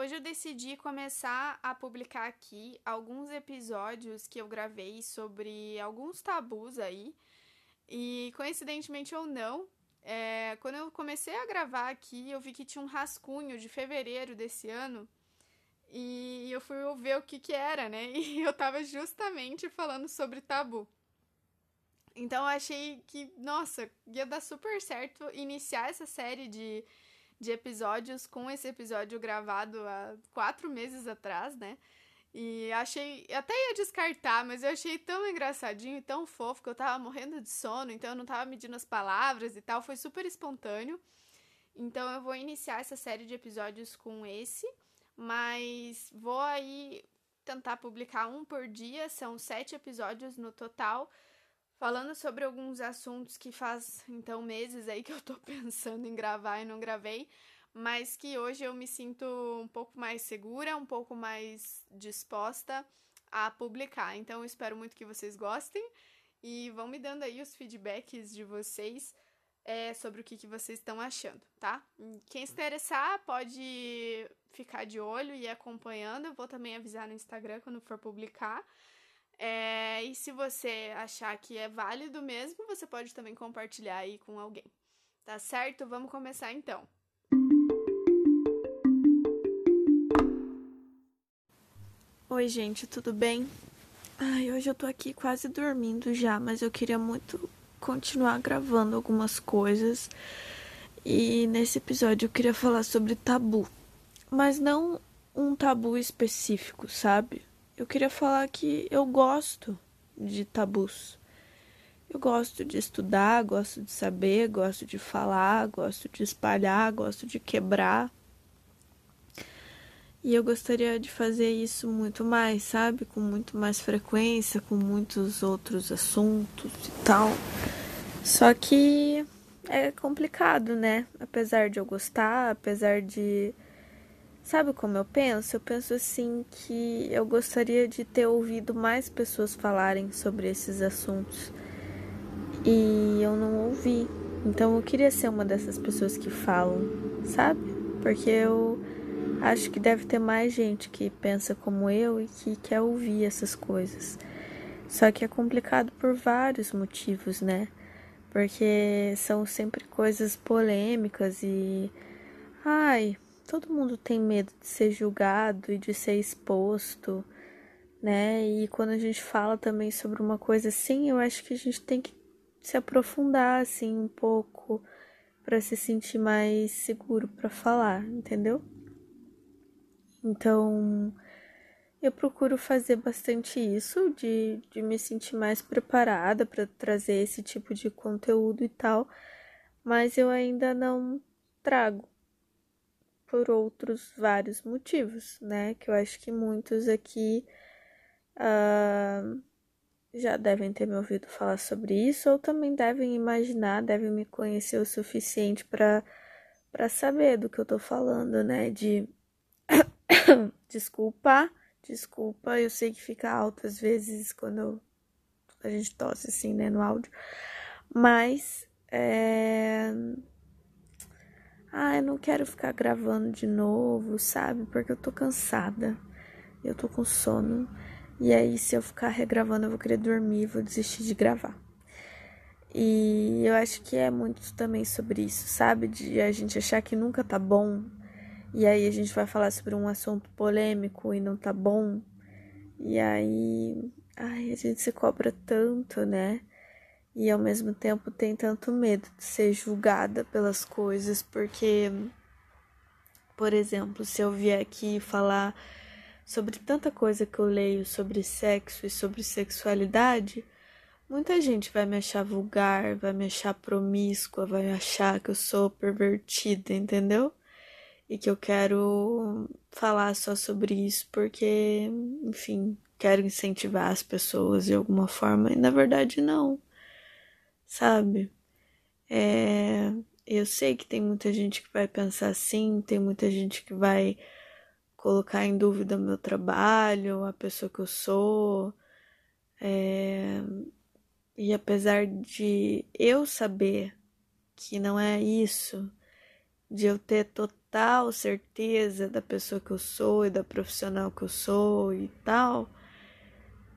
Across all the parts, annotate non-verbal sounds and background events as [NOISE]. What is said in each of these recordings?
Hoje eu decidi começar a publicar aqui alguns episódios que eu gravei sobre alguns tabus aí. E coincidentemente ou não, é, quando eu comecei a gravar aqui, eu vi que tinha um rascunho de fevereiro desse ano. E eu fui ver o que que era, né? [LAUGHS] E eu tava justamente falando sobre tabu. Então eu achei que, nossa, ia dar super certo iniciar essa série de, de episódios com esse episódio gravado há quatro meses atrás, né? E achei. Até ia descartar, mas eu achei tão engraçadinho e tão fofo que eu tava morrendo de sono, então eu não tava medindo as palavras e tal. Foi super espontâneo. Então eu vou iniciar essa série de episódios com esse, mas vou aí tentar publicar um por dia. São sete episódios no total, falando sobre alguns assuntos que faz então meses aí que eu tô [LAUGHS] pensando em gravar e não gravei mas que hoje eu me sinto um pouco mais segura, um pouco mais disposta a publicar. Então, eu espero muito que vocês gostem e vão me dando aí os feedbacks de vocês é, sobre o que, que vocês estão achando, tá? Quem se interessar pode ficar de olho e acompanhando. Eu vou também avisar no Instagram quando for publicar. É, e se você achar que é válido mesmo, você pode também compartilhar aí com alguém. Tá certo? Vamos começar então. Oi, gente, tudo bem? Ai, hoje eu tô aqui quase dormindo já, mas eu queria muito continuar gravando algumas coisas. E nesse episódio eu queria falar sobre tabu, mas não um tabu específico, sabe? Eu queria falar que eu gosto de tabus. Eu gosto de estudar, gosto de saber, gosto de falar, gosto de espalhar, gosto de quebrar. E eu gostaria de fazer isso muito mais, sabe? Com muito mais frequência, com muitos outros assuntos e tal. Só que é complicado, né? Apesar de eu gostar, apesar de. Sabe como eu penso? Eu penso assim que eu gostaria de ter ouvido mais pessoas falarem sobre esses assuntos. E eu não ouvi. Então eu queria ser uma dessas pessoas que falam, sabe? Porque eu Acho que deve ter mais gente que pensa como eu e que quer ouvir essas coisas. Só que é complicado por vários motivos, né? Porque são sempre coisas polêmicas e. Ai, todo mundo tem medo de ser julgado e de ser exposto, né? E quando a gente fala também sobre uma coisa assim, eu acho que a gente tem que se aprofundar assim um pouco para se sentir mais seguro para falar, entendeu? Então, eu procuro fazer bastante isso, de, de me sentir mais preparada para trazer esse tipo de conteúdo e tal, mas eu ainda não trago por outros vários motivos, né? Que eu acho que muitos aqui uh, já devem ter me ouvido falar sobre isso, ou também devem imaginar, devem me conhecer o suficiente para saber do que eu tô falando, né? De [COUGHS] desculpa, desculpa, eu sei que fica alto às vezes quando a gente tosse assim, né, no áudio. Mas é. Ah, eu não quero ficar gravando de novo, sabe? Porque eu tô cansada. Eu tô com sono. E aí, se eu ficar regravando, eu vou querer dormir, vou desistir de gravar. E eu acho que é muito também sobre isso, sabe? De a gente achar que nunca tá bom, e aí a gente vai falar sobre um assunto polêmico e não tá bom. E aí, ai, a gente se cobra tanto, né? E ao mesmo tempo tem tanto medo de ser julgada pelas coisas, porque, por exemplo, se eu vier aqui falar sobre tanta coisa que eu leio sobre sexo e sobre sexualidade, muita gente vai me achar vulgar, vai me achar promíscua, vai achar que eu sou pervertida, entendeu? e que eu quero falar só sobre isso porque, enfim, quero incentivar as pessoas de alguma forma, e na verdade não, sabe? É, eu sei que tem muita gente que vai pensar assim, tem muita gente que vai colocar em dúvida o meu trabalho, a pessoa que eu sou. É, e apesar de eu saber que não é isso, de eu ter total certeza da pessoa que eu sou e da profissional que eu sou e tal,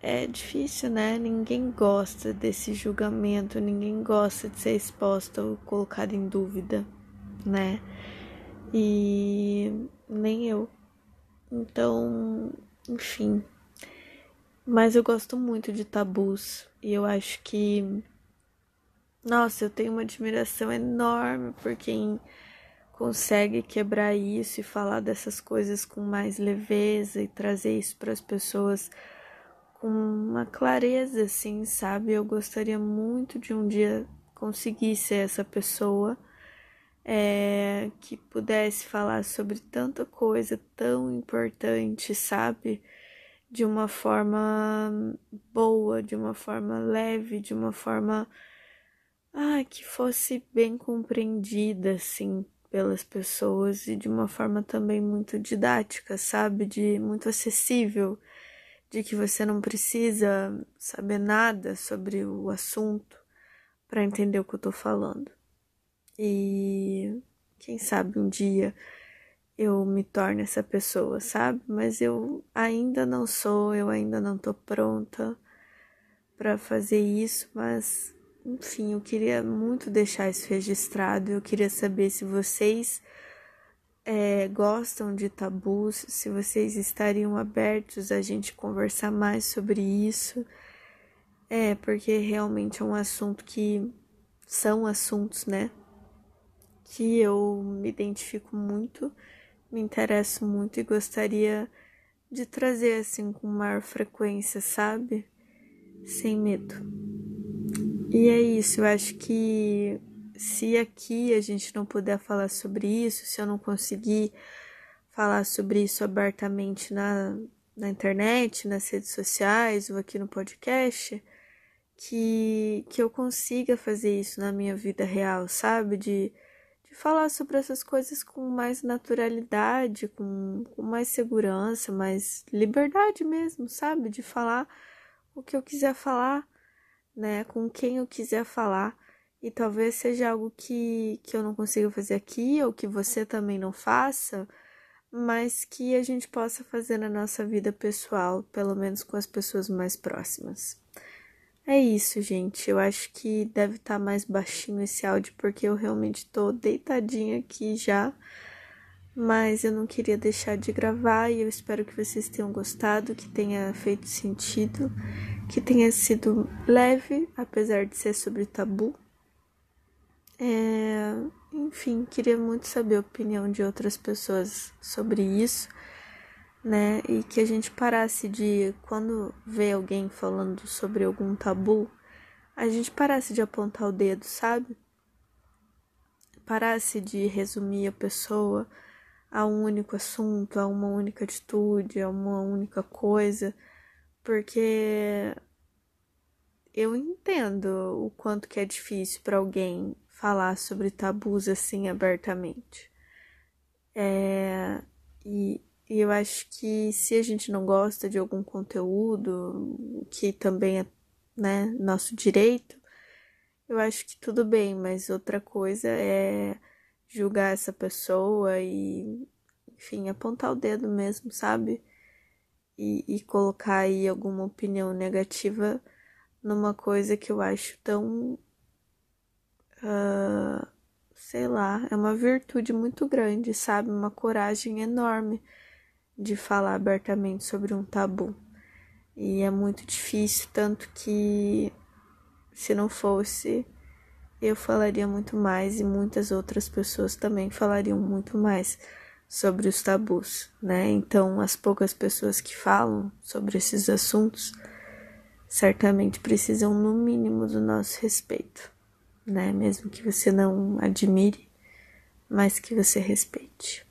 é difícil, né? Ninguém gosta desse julgamento, ninguém gosta de ser exposto ou colocado em dúvida, né? E nem eu. Então, enfim. Mas eu gosto muito de tabus e eu acho que nossa, eu tenho uma admiração enorme por quem consegue quebrar isso e falar dessas coisas com mais leveza e trazer isso para as pessoas com uma clareza, assim, sabe? Eu gostaria muito de um dia conseguir ser essa pessoa é, que pudesse falar sobre tanta coisa tão importante, sabe? De uma forma boa, de uma forma leve, de uma forma ah, que fosse bem compreendida, assim, pelas pessoas e de uma forma também muito didática, sabe? De muito acessível, de que você não precisa saber nada sobre o assunto para entender o que eu tô falando. E quem sabe um dia eu me torne essa pessoa, sabe? Mas eu ainda não sou, eu ainda não tô pronta para fazer isso, mas enfim, eu queria muito deixar isso registrado. Eu queria saber se vocês é, gostam de tabus, se vocês estariam abertos a gente conversar mais sobre isso. É, porque realmente é um assunto que são assuntos, né? Que eu me identifico muito, me interesso muito e gostaria de trazer assim com maior frequência, sabe? Sem medo. E é isso, eu acho que se aqui a gente não puder falar sobre isso, se eu não conseguir falar sobre isso abertamente na, na internet, nas redes sociais ou aqui no podcast, que, que eu consiga fazer isso na minha vida real, sabe? De, de falar sobre essas coisas com mais naturalidade, com, com mais segurança, mais liberdade mesmo, sabe? De falar o que eu quiser falar né, com quem eu quiser falar. E talvez seja algo que, que eu não consiga fazer aqui, ou que você também não faça, mas que a gente possa fazer na nossa vida pessoal, pelo menos com as pessoas mais próximas. É isso, gente. Eu acho que deve estar tá mais baixinho esse áudio, porque eu realmente tô deitadinha aqui já. Mas eu não queria deixar de gravar e eu espero que vocês tenham gostado, que tenha feito sentido que tenha sido leve, apesar de ser sobre tabu. É, enfim, queria muito saber a opinião de outras pessoas sobre isso, né? E que a gente parasse de, quando vê alguém falando sobre algum tabu, a gente parasse de apontar o dedo, sabe? Parasse de resumir a pessoa a um único assunto, a uma única atitude, a uma única coisa porque eu entendo o quanto que é difícil para alguém falar sobre tabus assim abertamente. É, e, e eu acho que se a gente não gosta de algum conteúdo, que também é né, nosso direito, eu acho que tudo bem, mas outra coisa é julgar essa pessoa e, enfim, apontar o dedo mesmo, sabe? e, e colocar aí alguma opinião negativa numa coisa que eu acho tão. Uh, sei lá, é uma virtude muito grande, sabe? Uma coragem enorme de falar abertamente sobre um tabu. E é muito difícil, tanto que se não fosse, eu falaria muito mais e muitas outras pessoas também falariam muito mais sobre os tabus, né? Então, as poucas pessoas que falam sobre esses assuntos certamente precisam, no mínimo, do nosso respeito, né? Mesmo que você não admire, mas que você respeite.